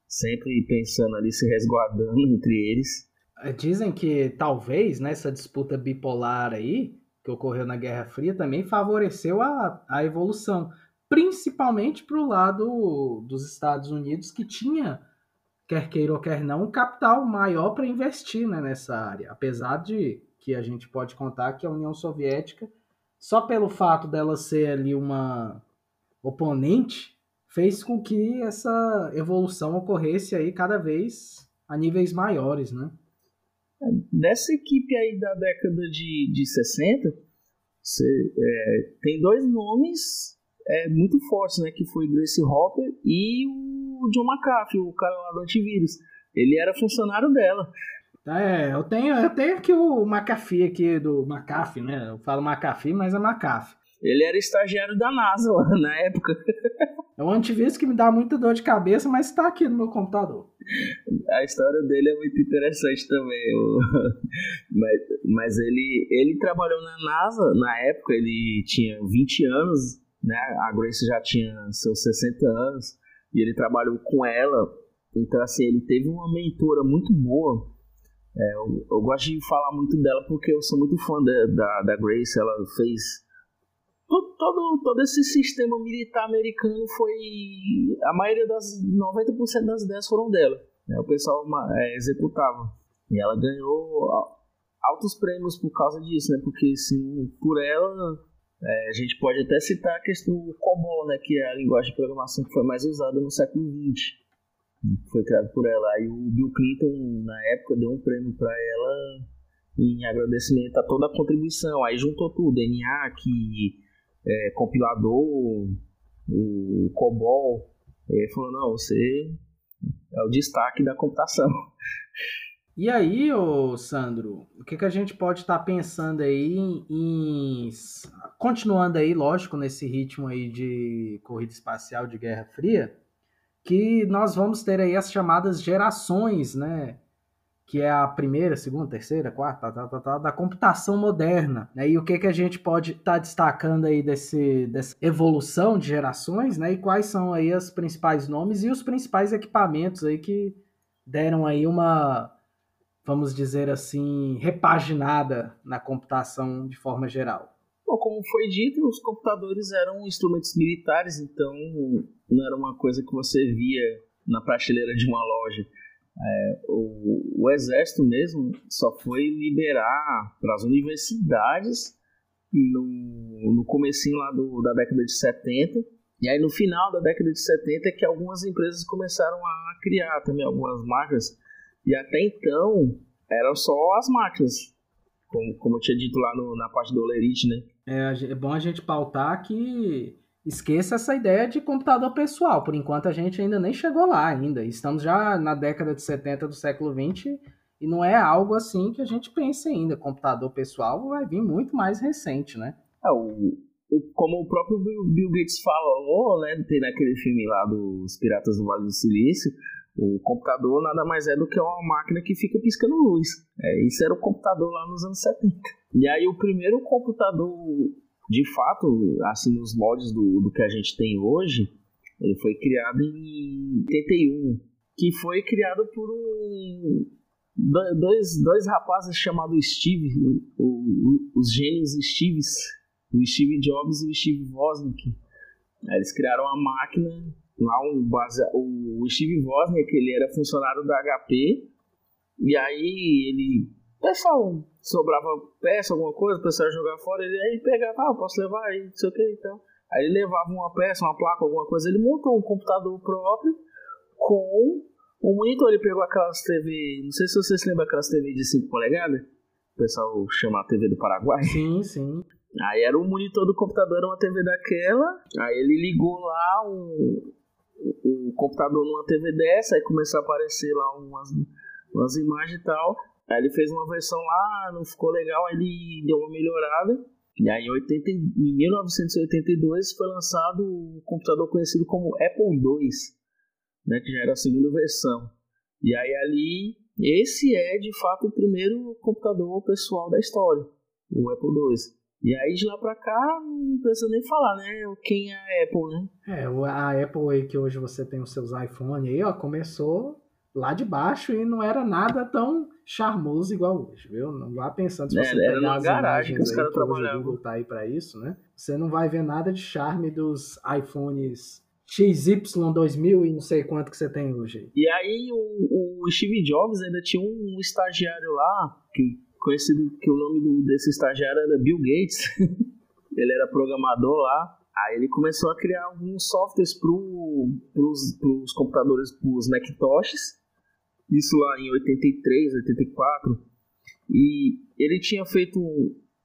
sempre pensando ali, se resguardando entre eles. É, dizem que talvez nessa disputa bipolar aí, que ocorreu na Guerra Fria, também favoreceu a, a evolução principalmente para o lado dos Estados Unidos, que tinha, quer queira ou quer não, um capital maior para investir né, nessa área. Apesar de que a gente pode contar que a União Soviética, só pelo fato dela ser ali uma oponente, fez com que essa evolução ocorresse aí cada vez a níveis maiores, né? Nessa equipe aí da década de, de 60, você, é, tem dois nomes é, muito fortes, né? Que foi Grace Hopper e o John McAfee, o cara lá do antivírus. Ele era funcionário dela. É, eu tenho, eu tenho aqui o McAfee aqui do McAfee, né? Eu falo McAfee, mas é McAfee. Ele era estagiário da NASA lá na época. É um antivírus que me dá muita dor de cabeça, mas está aqui no meu computador. A história dele é muito interessante também. Mas, mas ele, ele trabalhou na NASA na época, ele tinha 20 anos né? A Grace já tinha seus 60 anos e ele trabalhou com ela. Então, assim, ele teve uma mentora muito boa. É, eu, eu, gosto de falar muito dela porque eu sou muito fã da, da, da Grace. Ela fez. Todo, todo, todo esse sistema militar americano foi. A maioria das. 90% das ideias foram dela. Né? O pessoal é, executava. E ela ganhou altos prêmios por causa disso, né? Porque, por ela é, a gente pode até citar a questão do COBOL, né, que é a linguagem de programação que foi mais usada no século XX. Foi criado por ela. Aí o Bill Clinton, na época, deu um prêmio para ela em agradecimento a toda a contribuição. Aí juntou tudo, ENIAC, é, compilador, o COBOL. E ele falou, não, você é o destaque da computação. E aí, ô Sandro, o que, que a gente pode estar tá pensando aí em. Continuando aí, lógico, nesse ritmo aí de corrida espacial de Guerra Fria, que nós vamos ter aí as chamadas gerações, né? Que é a primeira, segunda, terceira, quarta, tá, tá, tá, da computação moderna. Né? E o que, que a gente pode estar tá destacando aí desse, dessa evolução de gerações, né? E quais são aí os principais nomes e os principais equipamentos aí que deram aí uma vamos dizer assim, repaginada na computação de forma geral? Bom, como foi dito, os computadores eram instrumentos militares, então não era uma coisa que você via na prateleira de uma loja. É, o, o, exército mesmo só foi liberar para as universidades no, no comecinho lá do, da década de 70 e aí no final da década de 70 é que algumas empresas começaram a criar também algumas marcas e até então, eram só as máquinas. Como, como eu tinha dito lá no, na parte do Olerite, né? É, é bom a gente pautar que esqueça essa ideia de computador pessoal. Por enquanto a gente ainda nem chegou lá ainda. Estamos já na década de 70 do século 20 e não é algo assim que a gente pense ainda. Computador pessoal vai vir muito mais recente, né? É, o, como o próprio Bill Gates falou, né, tem naquele filme lá dos Piratas do Vale do Silício, o computador nada mais é do que uma máquina que fica piscando luz. É, isso era o computador lá nos anos 70. E aí o primeiro computador, de fato, assim, nos moldes do, do que a gente tem hoje, ele foi criado em 81, que foi criado por um, dois, dois rapazes chamados Steve, o, o, os gênios Steves, o Steve Jobs e o Steve Wozniak. Eles criaram uma máquina, lá um base, o Steve Wozniak, ele era funcionário da HP, e aí ele, pessoal, sobrava peça, alguma coisa, o pessoal jogava fora, ele aí pegava, ah, posso levar aí, não sei o que, então. Aí ele levava uma peça, uma placa, alguma coisa, ele montou um computador próprio com um monitor. Ele pegou aquelas TV, não sei se vocês lembram aquelas TV de 5 polegadas, o pessoal chama a TV do Paraguai. Sim, sim. Aí era o monitor do computador, era uma TV daquela, aí ele ligou lá um, o computador numa TV dessa, aí começou a aparecer lá umas, umas imagens e tal. Aí ele fez uma versão lá, não ficou legal, aí ele deu uma melhorada. E aí, em, 80, em 1982, foi lançado o um computador conhecido como Apple II, né, que já era a segunda versão. E aí, ali, esse é de fato o primeiro computador pessoal da história, o Apple II. E aí de lá pra cá, não precisa nem falar, né? Quem é a Apple, né? É, a Apple aí que hoje você tem os seus iPhone aí, ó, começou lá de baixo e não era nada tão charmoso igual hoje, viu? Não vá pensando se é, você é, pegar as garagem que os caras trabalhavam. O Google tá aí para isso, né? Você não vai ver nada de charme dos iPhones XY2000 e não sei quanto que você tem hoje. E aí o, o Steve Jobs ainda tinha um estagiário lá, que conhecido que o nome do, desse estagiário era Bill Gates. ele era programador lá. Aí ele começou a criar alguns softwares para os computadores, para os Macintoshes. Isso lá em 83, 84. E ele tinha feito.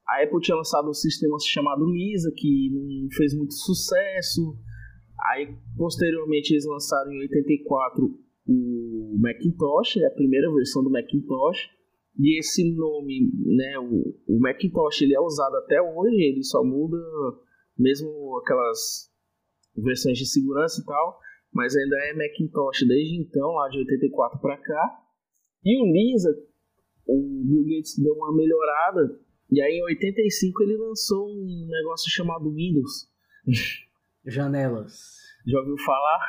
A Apple tinha lançado um sistema chamado Lisa, que não fez muito sucesso. Aí, posteriormente, eles lançaram em 84 o Macintosh, a primeira versão do Macintosh. E esse nome, né, o, o Macintosh, ele é usado até hoje, ele só muda mesmo aquelas versões de segurança e tal, mas ainda é Macintosh desde então, lá de 84 para cá. E o Lisa, o Bill Gates deu uma melhorada, e aí em 85 ele lançou um negócio chamado Windows. Janelas. Já ouviu falar?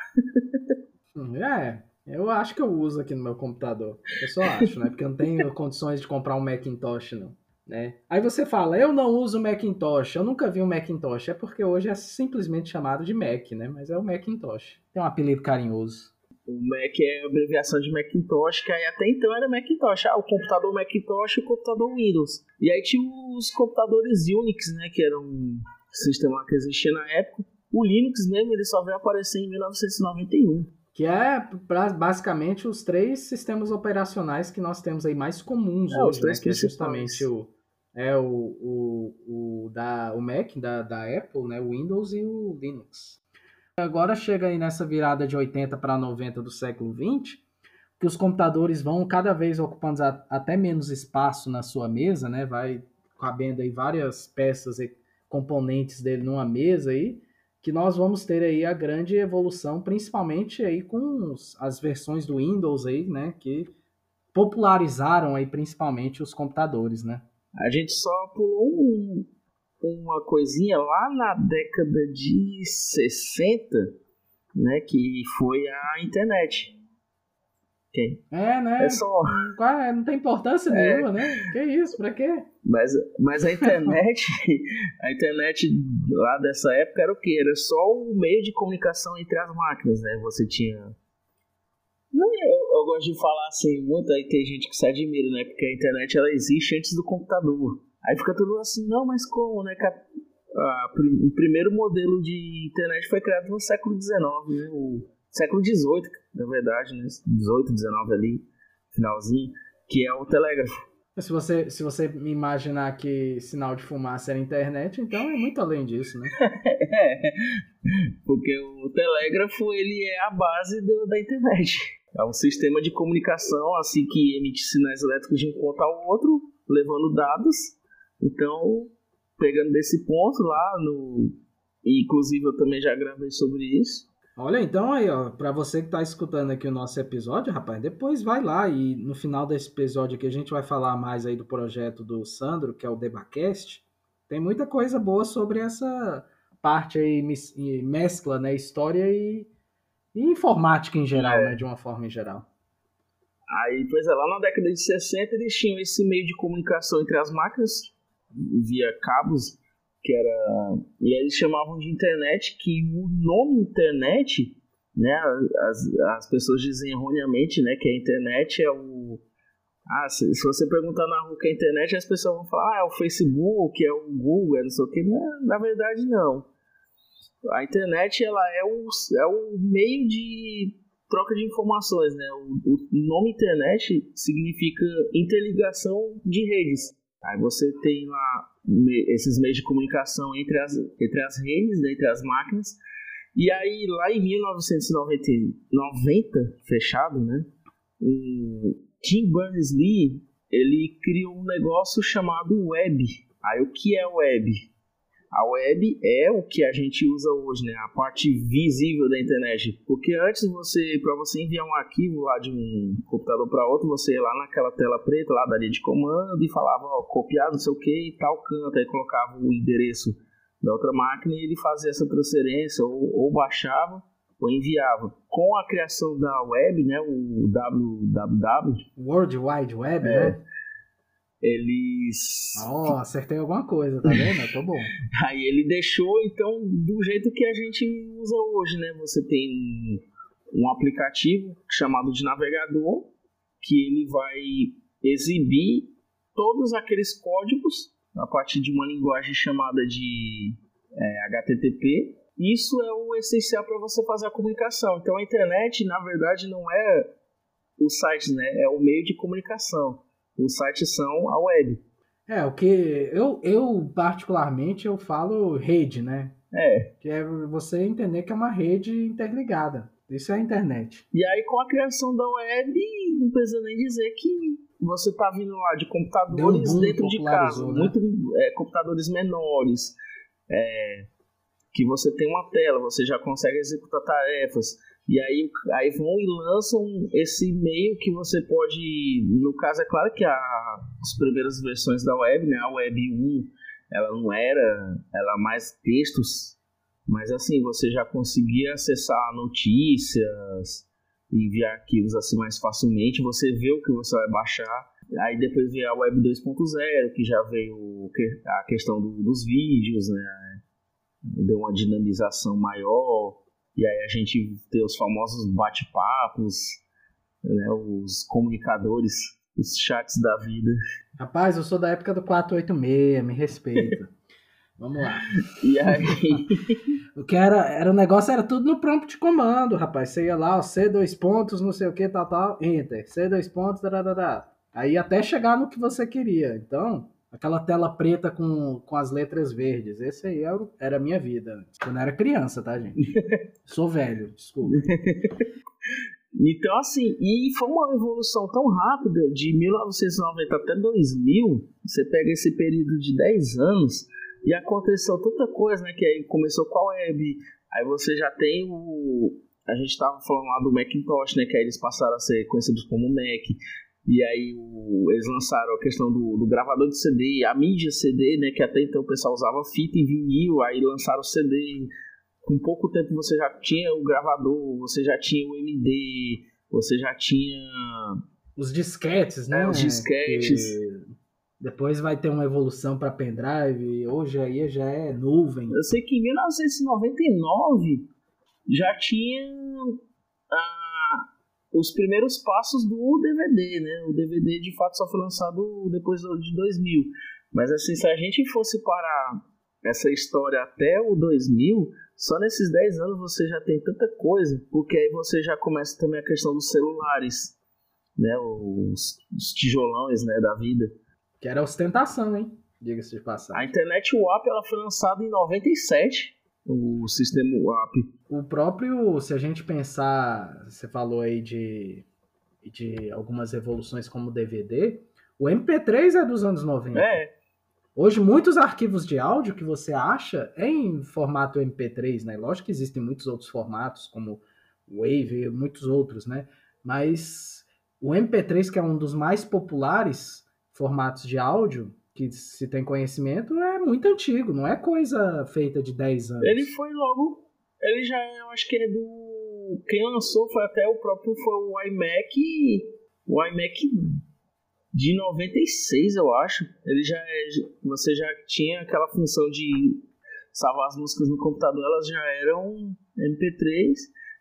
é, eu acho que eu uso aqui no meu computador. Eu só acho, né? Porque eu não tenho condições de comprar um Macintosh, não. Né? Aí você fala, eu não uso Macintosh, eu nunca vi um Macintosh. É porque hoje é simplesmente chamado de Mac, né? Mas é o Macintosh. Tem um apelido carinhoso. O Mac é a abreviação de Macintosh, que aí até então era Macintosh. Ah, o computador Macintosh e o computador Windows. E aí tinha os computadores Unix, né? Que era um sistema que existia na época. O Linux mesmo, ele só veio aparecer em 1991 que é basicamente os três sistemas operacionais que nós temos aí mais comuns é, hoje, né? Que é justamente o, é o, o, o, da, o Mac da, da Apple, né? o Windows e o Linux. Agora chega aí nessa virada de 80 para 90 do século 20, que os computadores vão cada vez ocupando até menos espaço na sua mesa, né? Vai cabendo aí várias peças e componentes dele numa mesa aí que nós vamos ter aí a grande evolução, principalmente aí com os, as versões do Windows aí, né, que popularizaram aí principalmente os computadores, né? A gente só pulou um, uma coisinha lá na década de 60, né, que foi a internet. É, né? É só... É, não tem importância é. nenhuma, né? Que isso, pra quê? Mas, mas a internet, a internet lá dessa época era o quê? Era só um meio de comunicação entre as máquinas, né? Você tinha... Não, eu, eu gosto de falar assim, muito, aí tem gente que se admira, né? Porque a internet, ela existe antes do computador. Aí fica todo assim, não, mas como, né? A, o primeiro modelo de internet foi criado no século XIX, né? O, século XVIII, na verdade, né? 18, 19 ali, finalzinho, que é o telégrafo. Se você, se você me imaginar que sinal de fumaça era internet, então é muito além disso, né? é, porque o telégrafo ele é a base do, da internet. É um sistema de comunicação assim que emite sinais elétricos de um ponto ao outro, levando dados. Então, pegando desse ponto lá no, inclusive eu também já gravei sobre isso Olha, então aí, ó, para você que tá escutando aqui o nosso episódio, rapaz, depois vai lá e no final desse episódio aqui a gente vai falar mais aí do projeto do Sandro, que é o Debacast. Tem muita coisa boa sobre essa parte aí, mescla, né, história e, e informática em geral, é. né, de uma forma em geral. Aí, pois é, lá na década de 60 eles tinham esse meio de comunicação entre as máquinas via cabos que era e eles chamavam de internet que o nome internet né as, as pessoas dizem erroneamente né que a internet é o ah, se, se você perguntar na rua que é internet, as pessoas vão falar, ah, é o Facebook, é o Google, é não sei o que. Na, na verdade, não. A internet, ela é o, é o meio de troca de informações, né? O, o nome internet significa interligação de redes. Aí você tem lá esses meios de comunicação entre as, entre as redes, né, entre as máquinas. E aí, lá em 1990, fechado, né? Tim Berners-Lee, ele criou um negócio chamado web. Aí, o que é web? A web é o que a gente usa hoje, né? A parte visível da internet. Porque antes você, para você enviar um arquivo lá de um computador para outro, você ia lá naquela tela preta lá da linha de comando e falava, ó, copiar não sei o que e tal canto, aí colocava o endereço da outra máquina e ele fazia essa transferência ou, ou baixava ou enviava. Com a criação da web, né, o www, World Wide Web, é, né? Eles. Oh, acertei alguma coisa, tá vendo? Tô bom. Aí ele deixou, então, do jeito que a gente usa hoje, né? Você tem um aplicativo chamado de navegador, que ele vai exibir todos aqueles códigos a partir de uma linguagem chamada de é, HTTP. Isso é o essencial para você fazer a comunicação. Então a internet, na verdade, não é o site, né? É o meio de comunicação os sites são a web. É, o que eu, eu particularmente eu falo rede, né? É. Que é você entender que é uma rede interligada. Isso é a internet. E aí com a criação da web, não precisa nem dizer que você tá vindo lá de computadores um dentro de casa, né? muito é, computadores menores, é, que você tem uma tela, você já consegue executar tarefas. E aí, aí vão e lançam esse e-mail que você pode. No caso, é claro que a, as primeiras versões da web, né? A web 1, ela não era. Ela mais textos. Mas assim, você já conseguia acessar notícias, enviar arquivos assim mais facilmente. Você vê o que você vai baixar. Aí depois veio a web 2.0, que já veio a questão do, dos vídeos, né? Deu uma dinamização maior e aí a gente tem os famosos bate-papos, né, os comunicadores, os chats da vida. Rapaz, eu sou da época do 486, me respeita. Vamos lá. E aí? o que era, era o negócio era tudo no prompt de comando, rapaz. Você ia lá, ó, C dois pontos, não sei o que, tal, tal, enter. C dois pontos, da. Aí até chegar no que você queria. Então, Aquela tela preta com, com as letras verdes. Esse aí era, era a minha vida. Quando eu era criança, tá, gente? Sou velho, desculpa. Então, assim, e foi uma evolução tão rápida, de 1990 até 2000, você pega esse período de 10 anos, e aconteceu tanta coisa, né, que aí começou com a web, aí você já tem o... A gente tava falando lá do Macintosh, né, que aí eles passaram a ser conhecidos como Mac, e aí o, eles lançaram a questão do, do, gravador de CD, a mídia CD, né? Que até então o pessoal usava fita e vinil, aí lançaram o CD. Com pouco tempo você já tinha o gravador, você já tinha o MD, você já tinha. Os disquetes, né? É, os disquetes. Que depois vai ter uma evolução para pendrive, hoje aí já é nuvem. Eu sei que em 1999 já tinha. Os primeiros passos do DVD, né? O DVD de fato só foi lançado depois de 2000. Mas assim, se a gente fosse parar essa história até o 2000, só nesses 10 anos você já tem tanta coisa, porque aí você já começa também a questão dos celulares, né? Os, os tijolões, né, da vida. Que era ostentação, hein? Diga-se de passagem. A internet WAP ela foi lançada em 97 o sistema WAP. O próprio, se a gente pensar, você falou aí de, de algumas evoluções como DVD, o MP3 é dos anos 90. É. Hoje, muitos arquivos de áudio que você acha é em formato MP3, né? Lógico que existem muitos outros formatos, como Wave e muitos outros, né? Mas o MP3, que é um dos mais populares formatos de áudio, que se tem conhecimento, é muito antigo, não é coisa feita de 10 anos. Ele foi logo. Ele já, eu acho que é do. Quem lançou foi até o próprio foi o iMac. O iMac de 96, eu acho. Ele já é, você já tinha aquela função de salvar as músicas no computador, elas já eram MP3.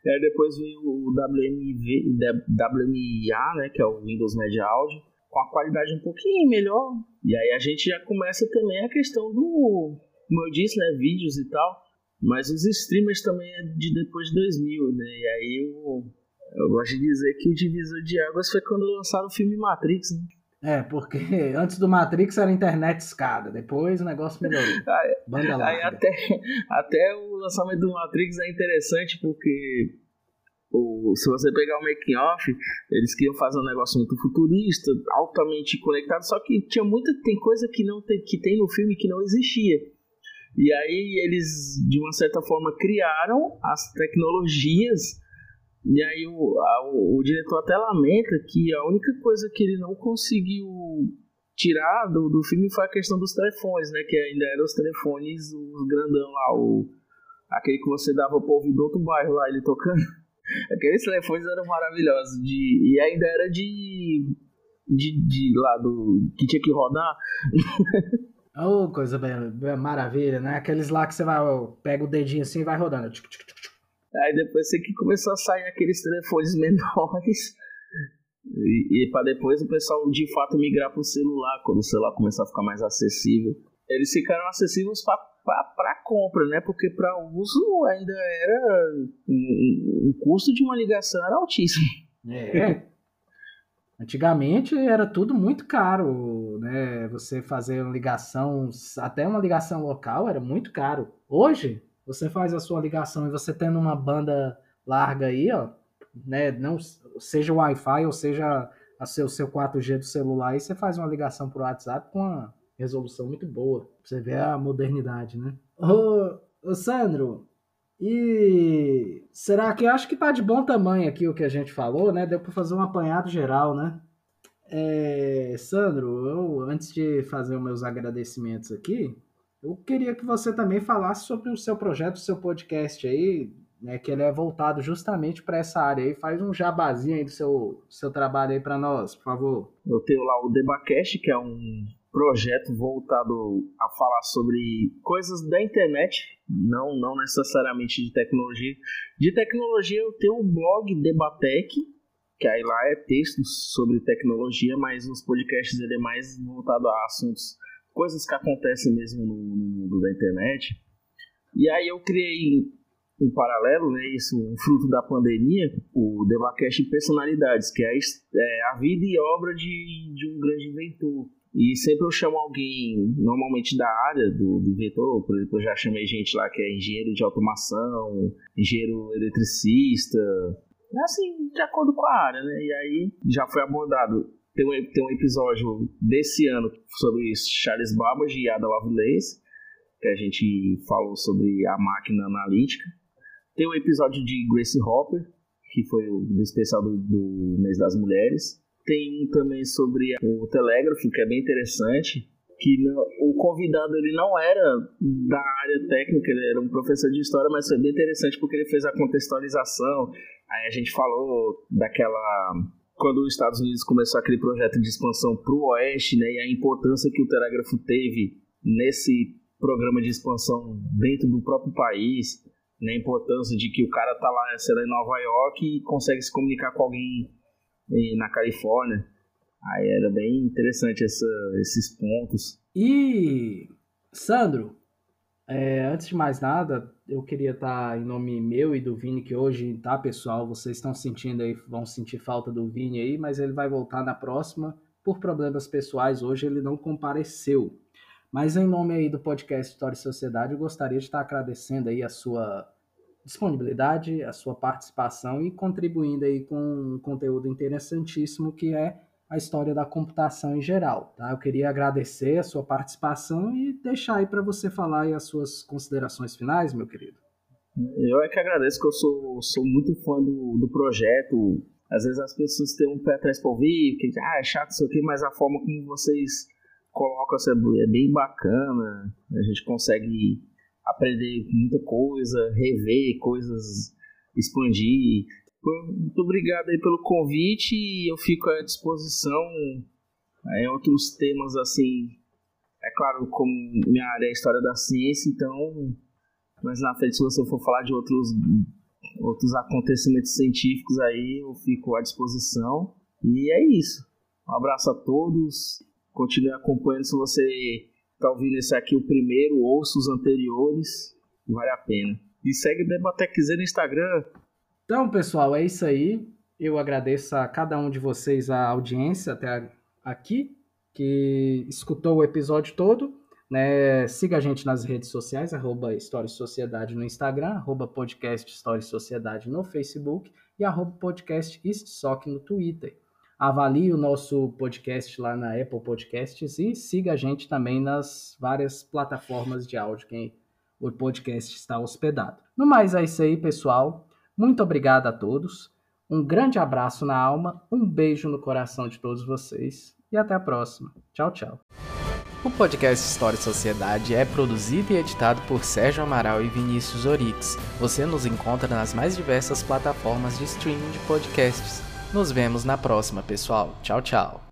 E aí depois veio o WMV, WMA, né, que é o Windows Media Audio, com a qualidade um pouquinho melhor. E aí a gente já começa também a questão do, como eu disse, né, vídeos e tal. Mas os streamers também é de depois de 2000, né? E aí eu, eu gosto de dizer que o divisor de águas foi quando lançaram o filme Matrix, né? É, porque antes do Matrix era internet escada, depois o negócio melhorou. Aí, Banda aí até, até o lançamento do Matrix é interessante porque se você pegar o making off, eles queriam fazer um negócio muito futurista, altamente conectado, só que tinha muita tem coisa que não tem, que tem no filme que não existia. E aí eles de uma certa forma criaram as tecnologias e aí o, a, o, o, diretor até lamenta que a única coisa que ele não conseguiu tirar do, do filme foi a questão dos telefones, né? Que ainda eram os telefones, os grandão lá, o, aquele que você dava pro ouvido do outro bairro lá, ele tocando. Aqueles telefones eram maravilhosos. De, e ainda era de. De, de lá do. que tinha que rodar. Oh, coisa bem, maravilha, né? Aqueles lá que você vai, pega o dedinho assim e vai rodando. Aí depois você que começou a sair aqueles telefones menores. E, e para depois o pessoal de fato migrar para o celular, quando o celular começar a ficar mais acessível. Eles ficaram acessíveis para compra, né? Porque para uso ainda era. Um custo de uma ligação era altíssimo. É. Antigamente era tudo muito caro, né? Você fazer uma ligação, até uma ligação local era muito caro. Hoje, você faz a sua ligação e você tendo uma banda larga aí, ó, né, não seja o Wi-Fi ou seja a seu, seu 4G do celular, aí você faz uma ligação por WhatsApp com uma resolução muito boa. Você vê a modernidade, né? Ô, ô Sandro, e será que acho que tá de bom tamanho aqui o que a gente falou, né? Deu para fazer um apanhado geral, né? É, Sandro, eu antes de fazer os meus agradecimentos aqui, eu queria que você também falasse sobre o seu projeto, o seu podcast aí, né, que ele é voltado justamente para essa área aí. Faz um jabazinho aí do seu, seu trabalho aí para nós, por favor. Eu tenho lá o Debacast, que é um projeto voltado a falar sobre coisas da internet, não, não necessariamente de tecnologia. De tecnologia eu tenho o blog Debatec, que aí lá é textos sobre tecnologia, mas os podcasts ele é mais voltado a assuntos coisas que acontecem mesmo no, no mundo da internet. E aí eu criei em paralelo, né, isso um fruto da pandemia, o Devacast Personalidades, que é, é a vida e obra de, de um grande inventor. E sempre eu chamo alguém, normalmente da área do, do inventor, por exemplo, eu já chamei gente lá que é engenheiro de automação, engenheiro eletricista, assim, de acordo com a área, né? E aí já foi abordado tem um, tem um episódio desse ano sobre Charles Babbage e Ada Lovelace, que a gente falou sobre a máquina analítica. Tem um episódio de Grace Hopper, que foi o especial do, do mês das mulheres. Tem um também sobre o telégrafo, que é bem interessante, que não, o convidado ele não era da área técnica, ele era um professor de história, mas foi bem interessante porque ele fez a contextualização. Aí a gente falou daquela quando os Estados Unidos começou aquele projeto de expansão para o oeste, né, e a importância que o telégrafo teve nesse programa de expansão dentro do próprio país, né, a importância de que o cara tá lá, sei lá, em Nova York e consegue se comunicar com alguém na Califórnia. Aí era bem interessante essa, esses pontos. E, Sandro, é, antes de mais nada, eu queria estar tá em nome meu e do Vini, que hoje, tá, pessoal? Vocês estão sentindo aí, vão sentir falta do Vini aí, mas ele vai voltar na próxima. Por problemas pessoais, hoje ele não compareceu. Mas em nome aí do podcast História e Sociedade, eu gostaria de estar agradecendo aí a sua disponibilidade, a sua participação e contribuindo aí com um conteúdo interessantíssimo que é a história da computação em geral. Tá? Eu queria agradecer a sua participação e deixar aí para você falar as suas considerações finais, meu querido. Eu é que agradeço, que eu sou, sou muito fã do, do projeto. Às vezes as pessoas têm um pé atrás para ouvir, que ah, é chato isso aqui, mas a forma como vocês colocam é bem bacana. A gente consegue aprender muita coisa, rever coisas, expandir. Muito obrigado aí pelo convite e eu fico à disposição em outros temas assim. É claro, como minha área é história da ciência, então mas na frente, se você for falar de outros, outros acontecimentos científicos aí, eu fico à disposição. E é isso. Um abraço a todos. Continue acompanhando se você está ouvindo esse aqui o primeiro, ouça os anteriores. Vale a pena. E segue Debateczer no Instagram. Então, pessoal, é isso aí. Eu agradeço a cada um de vocês a audiência até aqui, que escutou o episódio todo. Né? Siga a gente nas redes sociais, arroba História e Sociedade no Instagram, arroba podcast História e Sociedade no Facebook e arroba podcast Soc no Twitter. Avalie o nosso podcast lá na Apple Podcasts e siga a gente também nas várias plataformas de áudio que o podcast está hospedado. No mais, é isso aí, pessoal. Muito obrigado a todos. Um grande abraço na alma, um beijo no coração de todos vocês e até a próxima. Tchau, tchau. O podcast História e Sociedade é produzido e editado por Sérgio Amaral e Vinícius Orix. Você nos encontra nas mais diversas plataformas de streaming de podcasts. Nos vemos na próxima, pessoal. Tchau, tchau.